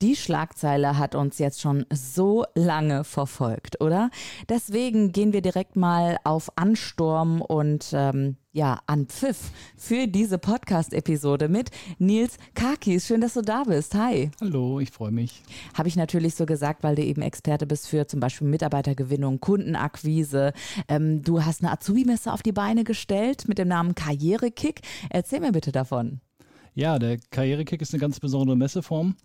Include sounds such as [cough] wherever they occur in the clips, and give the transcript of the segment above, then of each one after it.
Die Schlagzeile hat uns jetzt schon so lange verfolgt, oder? Deswegen gehen wir direkt mal auf Ansturm und ähm, ja, an Pfiff für diese Podcast-Episode mit Nils Kakis. Schön, dass du da bist. Hi. Hallo, ich freue mich. Habe ich natürlich so gesagt, weil du eben Experte bist für zum Beispiel Mitarbeitergewinnung, Kundenakquise. Ähm, du hast eine Azubi-Messe auf die Beine gestellt mit dem Namen Karrierekick. Erzähl mir bitte davon. Ja, der Karrierekick ist eine ganz besondere Messeform.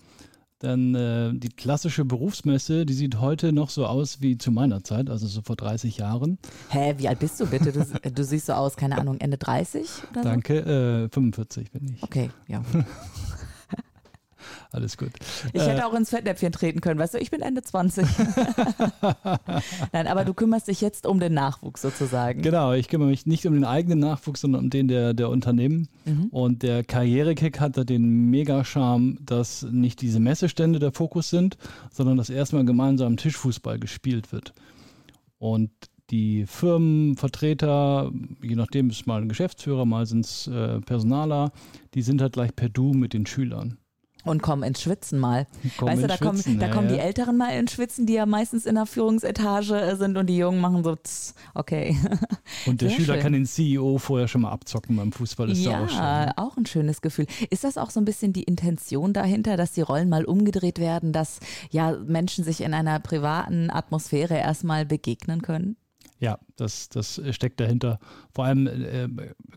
Denn äh, die klassische Berufsmesse, die sieht heute noch so aus wie zu meiner Zeit, also so vor 30 Jahren. Hä, wie alt bist du bitte? Du, du siehst so aus, keine Ahnung, Ende 30 oder Danke, äh, 45 bin ich. Okay, ja. [laughs] Alles gut. Ich hätte äh, auch ins Fettnäpfchen treten können, weißt du, ich bin Ende 20. [laughs] Nein, aber du kümmerst dich jetzt um den Nachwuchs sozusagen. Genau, ich kümmere mich nicht um den eigenen Nachwuchs, sondern um den der, der Unternehmen. Mhm. Und der Karrierekick hat da den Mega-Charme, dass nicht diese Messestände der Fokus sind, sondern dass erstmal gemeinsam Tischfußball gespielt wird. Und die Firmenvertreter, je nachdem ist mal ein Geschäftsführer, mal sind es äh, Personaler, die sind halt gleich per Du mit den Schülern und kommen ins Schwitzen mal. Komm weißt du, da kommen, da kommen ja, die Älteren mal ins Schwitzen, die ja meistens in der Führungsetage sind und die Jungen machen so, tss, okay. [laughs] Und der Sehr Schüler schön. kann den CEO vorher schon mal abzocken beim Fußball. Ist ja, auch, schön. auch ein schönes Gefühl. Ist das auch so ein bisschen die Intention dahinter, dass die Rollen mal umgedreht werden, dass ja Menschen sich in einer privaten Atmosphäre erstmal begegnen können? Ja, das, das steckt dahinter. Vor allem äh,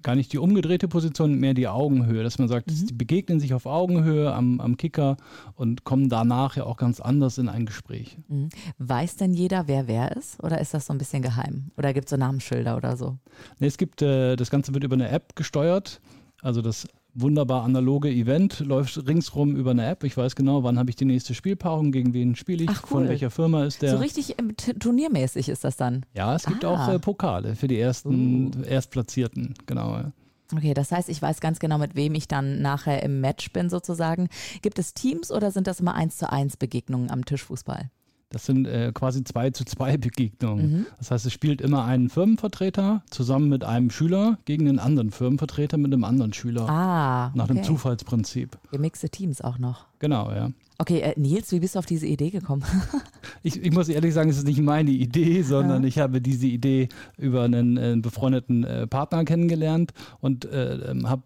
gar nicht die umgedrehte Position, mehr die Augenhöhe, dass man sagt, mhm. die begegnen sich auf Augenhöhe am, am Kicker und kommen danach ja auch ganz anders in ein Gespräch. Mhm. Weiß denn jeder, wer wer ist? Oder ist das so ein bisschen geheim? Oder gibt es so Namensschilder oder so? Nee, es gibt, äh, das Ganze wird über eine App gesteuert. Also das wunderbar analoge Event, läuft ringsrum über eine App. Ich weiß genau, wann habe ich die nächste Spielpaarung, gegen wen spiele ich, Ach, cool. von welcher Firma ist der. So richtig ähm, turniermäßig ist das dann. Ja, es gibt ah. auch äh, Pokale für die ersten uh. Erstplatzierten, genau. Ja. Okay, das heißt, ich weiß ganz genau, mit wem ich dann nachher im Match bin sozusagen. Gibt es Teams oder sind das immer eins zu eins Begegnungen am Tischfußball? Das sind äh, quasi zwei zu zwei [laughs] Begegnungen. Mhm. Das heißt, es spielt immer einen Firmenvertreter zusammen mit einem Schüler gegen einen anderen Firmenvertreter mit einem anderen Schüler. Ah, nach dem Zufallsprinzip. Gemixte Teams auch noch. Genau, ja. Okay, äh, Nils, wie bist du auf diese Idee gekommen? [laughs] ich, ich, muss ehrlich sagen, es ist nicht meine Idee, sondern ja. ich habe diese Idee über einen, einen befreundeten äh, Partner kennengelernt und äh, ähm, habe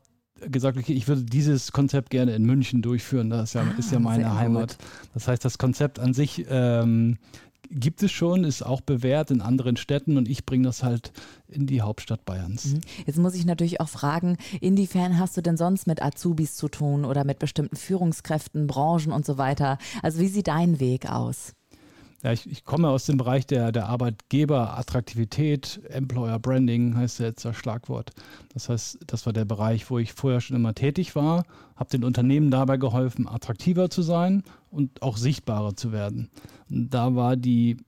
gesagt, okay, ich würde dieses Konzept gerne in München durchführen. Das ist ja, ah, ist ja meine Heimat. Gut. Das heißt, das Konzept an sich ähm, gibt es schon, ist auch bewährt in anderen Städten und ich bringe das halt in die Hauptstadt Bayerns. Mhm. Jetzt muss ich natürlich auch fragen, inwiefern hast du denn sonst mit Azubis zu tun oder mit bestimmten Führungskräften, Branchen und so weiter? Also wie sieht dein Weg aus? Ja, ich, ich komme aus dem Bereich der, der Arbeitgeberattraktivität, Employer Branding heißt jetzt das Schlagwort. Das heißt, das war der Bereich, wo ich vorher schon immer tätig war, habe den Unternehmen dabei geholfen, attraktiver zu sein und auch sichtbarer zu werden. Und da war die,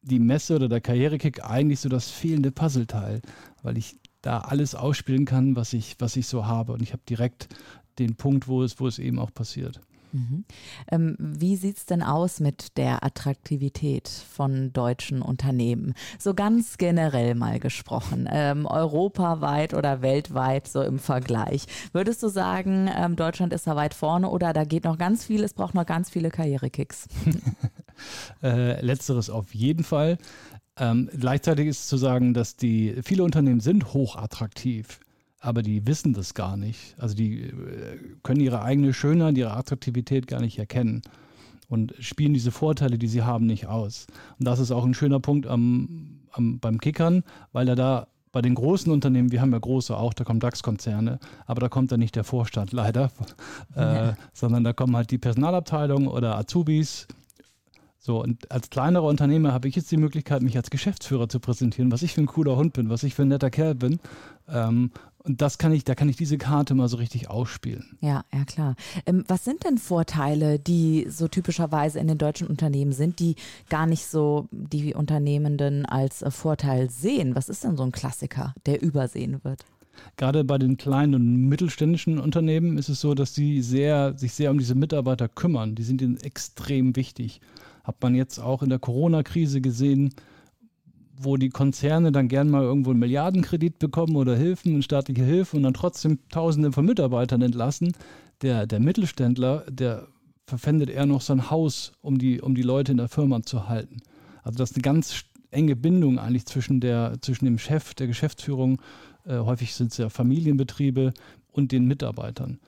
die Messe oder der Karrierekick eigentlich so das fehlende Puzzleteil, weil ich da alles ausspielen kann, was ich, was ich so habe. Und ich habe direkt den Punkt, wo es, wo es eben auch passiert. Mhm. Ähm, wie sieht es denn aus mit der Attraktivität von deutschen Unternehmen? So ganz generell mal gesprochen, ähm, europaweit oder weltweit so im Vergleich. Würdest du sagen, ähm, Deutschland ist da weit vorne oder da geht noch ganz viel, es braucht noch ganz viele Karrierekicks? [laughs] äh, letzteres auf jeden Fall. Ähm, gleichzeitig ist zu sagen, dass die viele Unternehmen sind hochattraktiv aber die wissen das gar nicht. Also die äh, können ihre eigene Schönheit, ihre Attraktivität gar nicht erkennen und spielen diese Vorteile, die sie haben, nicht aus. Und das ist auch ein schöner Punkt am, am, beim Kickern, weil er da bei den großen Unternehmen, wir haben ja große auch, da kommen DAX-Konzerne, aber da kommt dann nicht der Vorstand leider, [laughs] äh, ja. sondern da kommen halt die Personalabteilung oder Azubis, So, und als kleinerer Unternehmer habe ich jetzt die Möglichkeit, mich als Geschäftsführer zu präsentieren, was ich für ein cooler Hund bin, was ich für ein netter Kerl bin. Ähm, und das kann ich, da kann ich diese Karte mal so richtig ausspielen. Ja, ja klar. Ähm, was sind denn Vorteile, die so typischerweise in den deutschen Unternehmen sind, die gar nicht so die Unternehmenden als äh, Vorteil sehen? Was ist denn so ein Klassiker, der übersehen wird? Gerade bei den kleinen und mittelständischen Unternehmen ist es so, dass sie sehr, sich sehr um diese Mitarbeiter kümmern. Die sind ihnen extrem wichtig. Hat man jetzt auch in der Corona-Krise gesehen, wo die Konzerne dann gern mal irgendwo einen Milliardenkredit bekommen oder Hilfen, staatliche Hilfe und dann trotzdem Tausende von Mitarbeitern entlassen. Der, der Mittelständler, der verpfändet eher noch sein Haus, um die, um die Leute in der Firma zu halten. Also das ist eine ganz enge Bindung eigentlich zwischen, der, zwischen dem Chef, der Geschäftsführung, äh, häufig sind es ja Familienbetriebe und den Mitarbeitern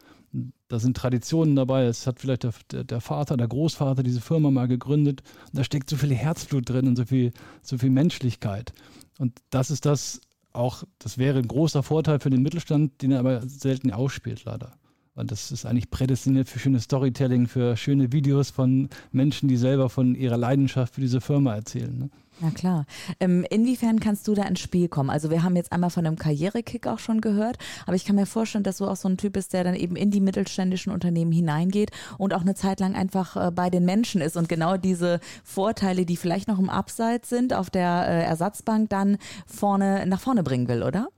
da sind Traditionen dabei. Es hat vielleicht der, der, Vater, der Großvater diese Firma mal gegründet. Und da steckt so viel Herzblut drin und so viel, so viel Menschlichkeit. Und das ist das auch, das wäre ein großer Vorteil für den Mittelstand, den er aber selten ausspielt, leider. Weil das ist eigentlich prädestiniert für schönes Storytelling, für schöne Videos von Menschen, die selber von ihrer Leidenschaft für diese Firma erzählen. Ne? Ja klar. Ähm, inwiefern kannst du da ins Spiel kommen? Also wir haben jetzt einmal von einem Karrierekick auch schon gehört, aber ich kann mir vorstellen, dass du auch so ein Typ bist, der dann eben in die mittelständischen Unternehmen hineingeht und auch eine Zeit lang einfach äh, bei den Menschen ist und genau diese Vorteile, die vielleicht noch im Abseits sind, auf der äh, Ersatzbank dann vorne nach vorne bringen will, oder?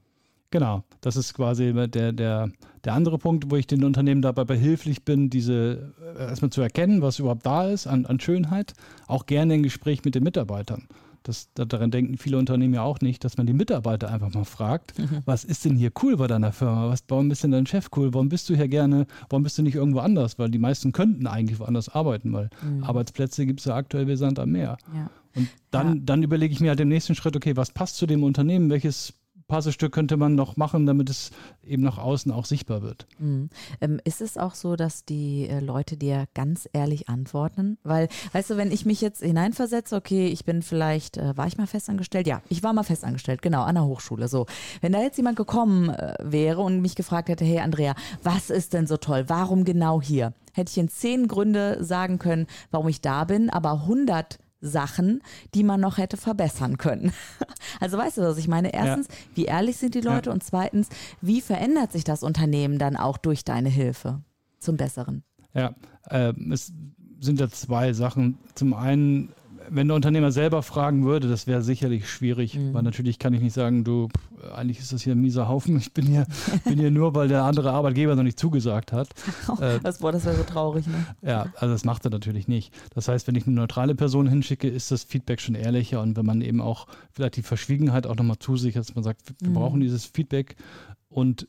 Genau, das ist quasi der, der, der andere Punkt, wo ich den Unternehmen dabei behilflich bin, diese äh, erstmal zu erkennen, was überhaupt da ist an, an Schönheit, auch gerne im Gespräch mit den Mitarbeitern. Das, daran denken viele Unternehmen ja auch nicht, dass man die Mitarbeiter einfach mal fragt, mhm. was ist denn hier cool bei deiner Firma? Was, warum ist denn dein Chef cool? Warum bist du hier gerne? Warum bist du nicht irgendwo anders? Weil die meisten könnten eigentlich woanders arbeiten, weil mhm. Arbeitsplätze gibt es ja aktuell wie Sand am Meer. Ja. Und dann, ja. dann überlege ich mir halt im nächsten Schritt, okay, was passt zu dem Unternehmen? Welches Puzzlestück könnte man noch machen, damit es eben nach außen auch sichtbar wird. Mhm. Ähm, ist es auch so, dass die äh, Leute dir ganz ehrlich antworten? Weil, weißt du, wenn ich mich jetzt hineinversetze, okay, ich bin vielleicht, äh, war ich mal festangestellt? Ja, ich war mal festangestellt, genau, an der Hochschule. So, wenn da jetzt jemand gekommen äh, wäre und mich gefragt hätte, hey Andrea, was ist denn so toll? Warum genau hier? Hätte ich in zehn Gründe sagen können, warum ich da bin, aber 100 Sachen, die man noch hätte verbessern können. [laughs] Also weißt du, was ich meine? Erstens, ja. wie ehrlich sind die Leute ja. und zweitens, wie verändert sich das Unternehmen dann auch durch deine Hilfe zum Besseren? Ja, äh, es sind ja zwei Sachen. Zum einen wenn der Unternehmer selber fragen würde, das wäre sicherlich schwierig, mhm. weil natürlich kann ich nicht sagen, du, eigentlich ist das hier ein mieser Haufen, ich bin hier, bin hier nur, weil der andere Arbeitgeber noch nicht zugesagt hat. [laughs] Äh, das, boah, das wäre so traurig, ne? Ja, also das macht er natürlich nicht. Das heißt, wenn ich eine neutrale Person hinschicke, ist das Feedback schon ehrlicher und wenn man eben auch vielleicht die Verschwiegenheit auch nochmal zusichert, dass man sagt, wir mhm. brauchen dieses Feedback und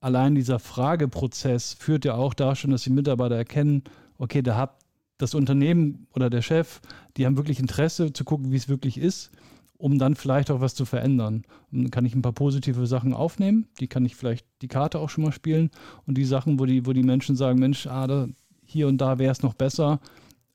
allein dieser Frageprozess führt ja auch da schon, dass die Mitarbeiter erkennen, okay, da habt das Unternehmen oder der Chef, die haben wirklich Interesse zu gucken, wie es wirklich ist, um dann vielleicht auch was zu verändern. Und dann kann ich ein paar positive Sachen aufnehmen, die kann ich vielleicht die Karte auch schon mal spielen und die Sachen, wo die, wo die Menschen sagen, Mensch, ah, da, hier und da wäre es noch besser,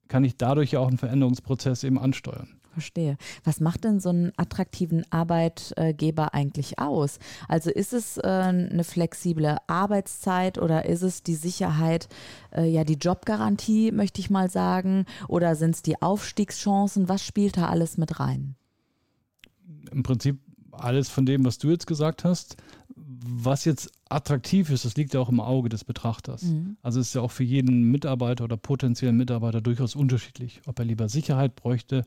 kann ich dadurch ja auch einen Veränderungsprozess eben ansteuern. Verstehe. Was macht denn so einen attraktiven Arbeitgeber eigentlich aus? Also ist es äh, eine flexible Arbeitszeit oder ist es die Sicherheit, äh, ja die Jobgarantie, möchte ich mal sagen, oder sind es die Aufstiegschancen? Was spielt da alles mit rein? Im Prinzip alles von dem, was du jetzt gesagt hast. Was jetzt attraktiv ist, das liegt ja auch im Auge des Betrachters. Mhm. Also ist ja auch für jeden Mitarbeiter oder potenziellen Mitarbeiter durchaus unterschiedlich, ob er lieber Sicherheit bräuchte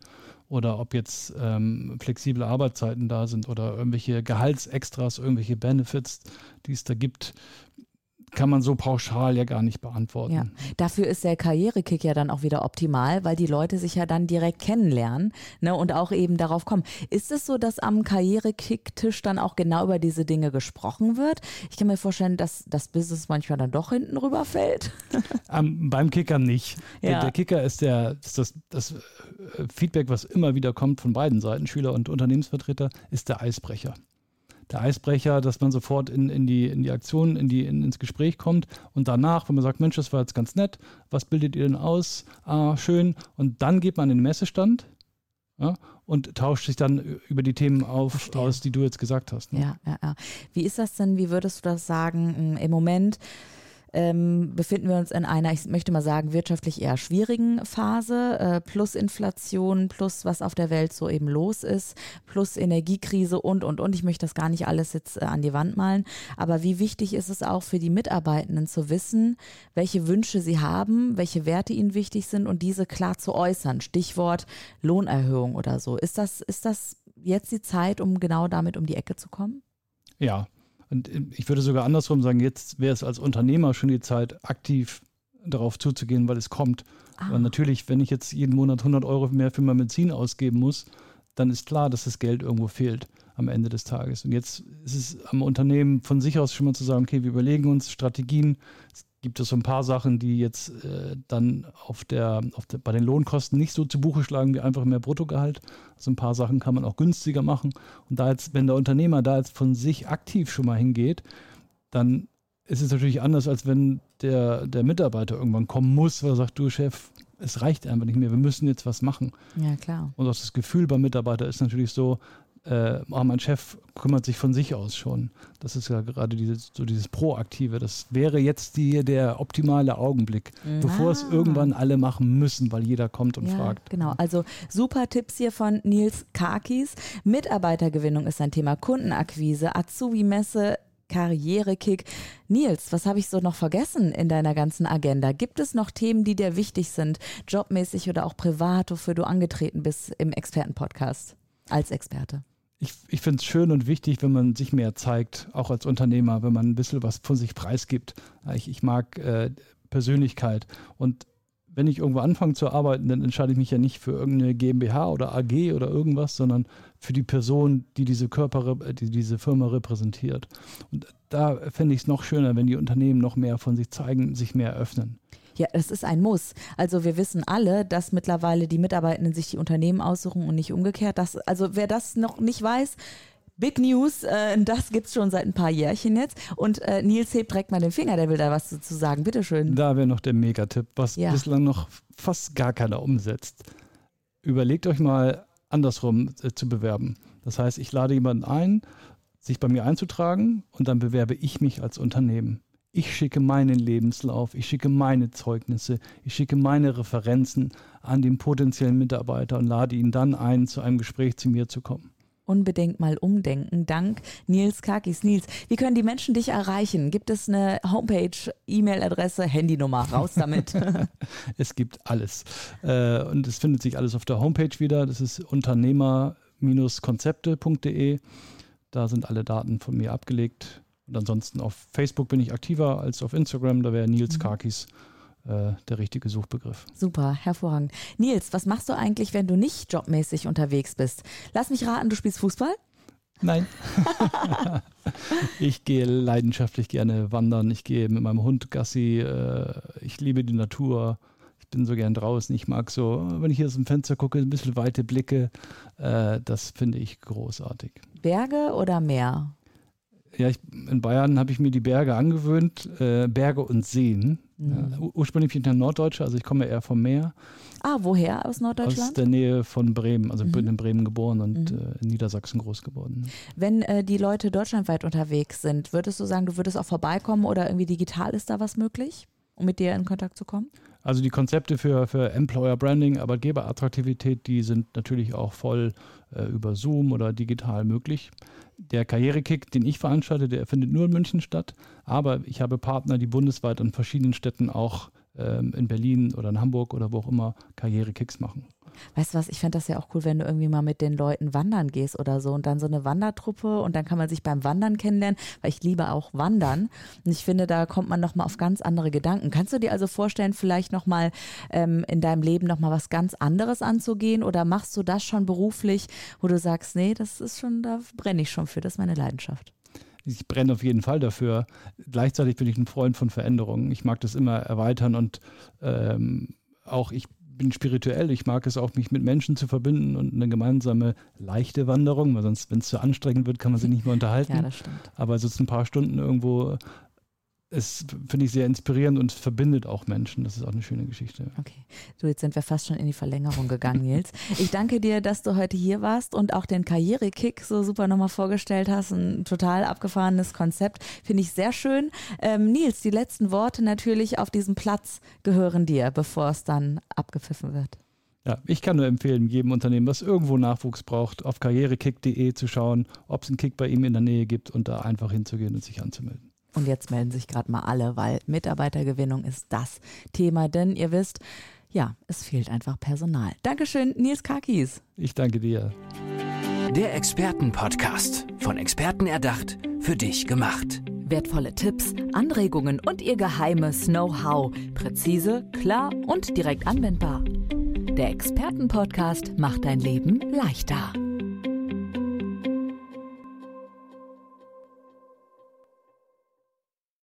oder ob jetzt ähm, flexible Arbeitszeiten da sind oder irgendwelche Gehaltsextras, irgendwelche Benefits, die es da gibt kann man so pauschal ja gar nicht beantworten. Ja. Dafür ist der Karrierekick ja dann auch wieder optimal, weil die Leute sich ja dann direkt kennenlernen ne, und auch eben darauf kommen. Ist es so, dass am Karrierekick-Tisch dann auch genau über diese Dinge gesprochen wird? Ich kann mir vorstellen, dass das Business manchmal dann doch hinten rüberfällt. Um, [laughs] [laughs] beim Kicker nicht. Ja. Der, der, Kicker ist, der, ist das, das äh, Feedback, was immer wieder kommt von beiden Seiten, Schüler und Unternehmensvertreter, ist der Eisbrecher der Eisbrecher, dass man sofort in, in, die, in die Aktion, in die, in, ins Gespräch kommt und danach, wenn man sagt, Mensch, das war jetzt ganz nett, was bildet ihr denn aus? Ah, schön. Und dann geht man in den Messestand ja, und tauscht sich dann über die Themen auf, aus, die du jetzt gesagt hast. Ne? Ja, ja, ja. Wie ist das denn, wie würdest du das sagen im Moment? Ähm, befinden wir uns in einer, ich möchte mal sagen, wirtschaftlich eher schwierigen Phase, äh, plus Inflation, plus was auf der Welt so eben los ist, plus Energiekrise und, und, und. Ich möchte das gar nicht alles jetzt äh, an die Wand malen, aber wie wichtig ist es auch für die Mitarbeitenden zu wissen, welche Wünsche sie haben, welche Werte ihnen wichtig sind und diese klar zu äußern. Stichwort Lohnerhöhung oder so. Ist das, ist das jetzt die Zeit, um genau damit um die Ecke zu kommen? Ja, und ich würde sogar andersrum sagen, jetzt wäre es als Unternehmer schon die Zeit, aktiv darauf zuzugehen, weil es kommt. Ah. Weil natürlich, wenn ich jetzt jeden Monat 100 Euro mehr für mein Benzin ausgeben muss, dann ist klar, dass das Geld irgendwo fehlt am Ende des Tages. Und jetzt ist es am Unternehmen von sich aus schon mal zu sagen, okay, wir überlegen uns Strategien, gibt es so ein paar Sachen, die jetzt äh, dann auf der, auf der, bei den Lohnkosten nicht so zu Buche schlagen wie einfach mehr Bruttogehalt. Also ein paar Sachen kann man auch günstiger machen. Und da jetzt, wenn der Unternehmer da jetzt von sich aktiv schon mal hingeht, dann ist es natürlich anders, als wenn der, der Mitarbeiter irgendwann kommen muss, weil er sagt, du Chef, es reicht einfach nicht mehr, wir müssen jetzt was machen. Ja, klar. Und auch das Gefühl beim Mitarbeiter ist natürlich so, äh, oh, mein Chef kümmert sich von sich aus schon. Das ist ja gerade dieses, so dieses Proaktive. Das wäre jetzt die, der optimale Augenblick, mhm. bevor es ah. irgendwann alle machen müssen, weil jeder kommt und ja, fragt. Genau, also super Tipps hier von Nils Karkis. Mitarbeitergewinnung ist ein Thema, Kundenakquise, Azubi-Messe, Karrierekick. Nils, was habe ich so noch vergessen in deiner ganzen Agenda? Gibt es noch Themen, die dir wichtig sind, jobmäßig oder auch privat, wofür du angetreten bist im Expertenpodcast als Experte? Ich, ich finde es schön und wichtig, wenn man sich mehr zeigt, auch als Unternehmer, wenn man ein bisschen was von sich preisgibt. Ich, ich mag äh, Persönlichkeit und wenn ich irgendwo anfange zu arbeiten, dann entscheide ich mich ja nicht für irgendeine GmbH oder AG oder irgendwas, sondern für die Person, die diese Körper, die diese Firma repräsentiert. Und da fände ich es noch schöner, wenn die Unternehmen noch mehr von sich zeigen, sich mehr öffnen. Ja, es ist ein Muss. Also wir wissen alle, dass mittlerweile die Mitarbeitenden sich die Unternehmen aussuchen und nicht umgekehrt. Das, also wer das noch nicht weiß, Big News, äh, das gibt es schon seit ein paar Jährchen jetzt. Und äh, Nils hebt direkt mal den Finger, der will da was zu sagen. Bitteschön. Da wäre noch der Megatipp, was ja. bislang noch fast gar keiner umsetzt. Überlegt euch mal andersrum äh, zu bewerben. Das heißt, ich lade jemanden ein, sich bei mir einzutragen und dann bewerbe ich mich als Unternehmen. Ich schicke meinen Lebenslauf, ich schicke meine Zeugnisse, ich schicke meine Referenzen an den potenziellen Mitarbeiter und lade ihn dann ein, zu einem Gespräch zu mir zu kommen. Unbedingt mal umdenken. Dank Nils Kakis. Nils, wie können die Menschen dich erreichen? Gibt es eine Homepage, E-Mail-Adresse, Handynummer? Raus damit. [laughs] es gibt alles. Äh, und es findet sich alles auf der Homepage wieder. Das ist unternehmer-konzepte.de. Da sind alle Daten von mir abgelegt. Und ansonsten auf Facebook bin ich aktiver als auf Instagram. Da wäre Nils mhm. Kakis äh, der richtige Suchbegriff. Super, hervorragend. Nils, was machst du eigentlich, wenn du nicht jobmäßig unterwegs bist? Lass mich raten, du spielst Fußball? Nein. [laughs] ich gehe leidenschaftlich gerne wandern. Ich gehe mit meinem Hund Gassi. Äh, ich liebe die Natur. Ich bin so gern draußen. Ich mag so, wenn ich hier aus dem Fenster gucke, ein bisschen weite Blicke. Äh, das finde ich großartig. Berge oder Meer? Ja, ich, in Bayern habe ich mir die Berge angewöhnt, äh, Berge und Seen. Mhm. Ja, ursprünglich bin ich ein Norddeutscher, also ich komme eher vom Meer. Ah, woher aus Norddeutschland? Aus der Nähe von Bremen, also mhm. bin in Bremen geboren und mhm. äh, in Niedersachsen groß geworden. Wenn äh, die Leute deutschlandweit unterwegs sind, würdest du sagen, du würdest auch vorbeikommen oder irgendwie digital ist da was möglich, um mit dir in Kontakt zu kommen? Also die Konzepte für, für Employer Branding, Arbeitgeberattraktivität, die sind natürlich auch voll äh, über Zoom oder digital möglich. Der Karrierekick, den ich veranstalte, der findet nur in München statt. Aber ich habe Partner, die bundesweit an verschiedenen Städten auch ähm, in Berlin oder in Hamburg oder wo auch immer Karrierekicks machen. Weißt du was, ich fände das ja auch cool, wenn du irgendwie mal mit den Leuten wandern gehst oder so und dann so eine Wandertruppe und dann kann man sich beim Wandern kennenlernen, weil ich liebe auch Wandern und ich finde, da kommt man nochmal auf ganz andere Gedanken. Kannst du dir also vorstellen, vielleicht nochmal ähm, in deinem Leben nochmal was ganz anderes anzugehen oder machst du das schon beruflich, wo du sagst, nee, das ist schon, da brenne ich schon für, das ist meine Leidenschaft ich brenne auf jeden Fall dafür. Gleichzeitig bin ich ein Freund von Veränderungen. Ich mag das immer erweitern und ähm, auch ich bin spirituell. Ich mag es auch, mich mit Menschen zu verbinden und eine gemeinsame leichte Wanderung, weil sonst, wenn es zu anstrengend wird, kann man sich nicht mehr [laughs] unterhalten. Ja, das stimmt. Aber so ein paar Stunden irgendwo ist, finde ich, sehr inspirierend und verbindet auch Menschen. Das ist auch eine schöne Geschichte. Okay. Du, jetzt sind wir fast schon in die Verlängerung gegangen, Nils. [laughs] Ich danke dir, dass du heute hier warst und auch den Karrierekick so super nochmal vorgestellt hast. Ein total abgefahrenes Konzept. Finde ich sehr schön. Ähm, Nils, die letzten Worte natürlich auf diesem Platz gehören dir, bevor es dann abgepfiffen wird. Ja, ich kann nur empfehlen, jedem Unternehmen, was irgendwo Nachwuchs braucht, auf karrierekick.de zu schauen, ob es einen Kick bei ihm in der Nähe gibt und da einfach hinzugehen und sich anzumelden. Und jetzt melden sich gerade mal alle, weil Mitarbeitergewinnung ist das Thema, denn ihr wisst, ja, es fehlt einfach Personal. Dankeschön, Nils Kakis. Ich danke dir. Der Expertenpodcast, von Experten erdacht, für dich gemacht. Wertvolle Tipps, Anregungen und ihr geheimes Know-how. Präzise, klar und direkt anwendbar. Der Expertenpodcast macht dein Leben leichter.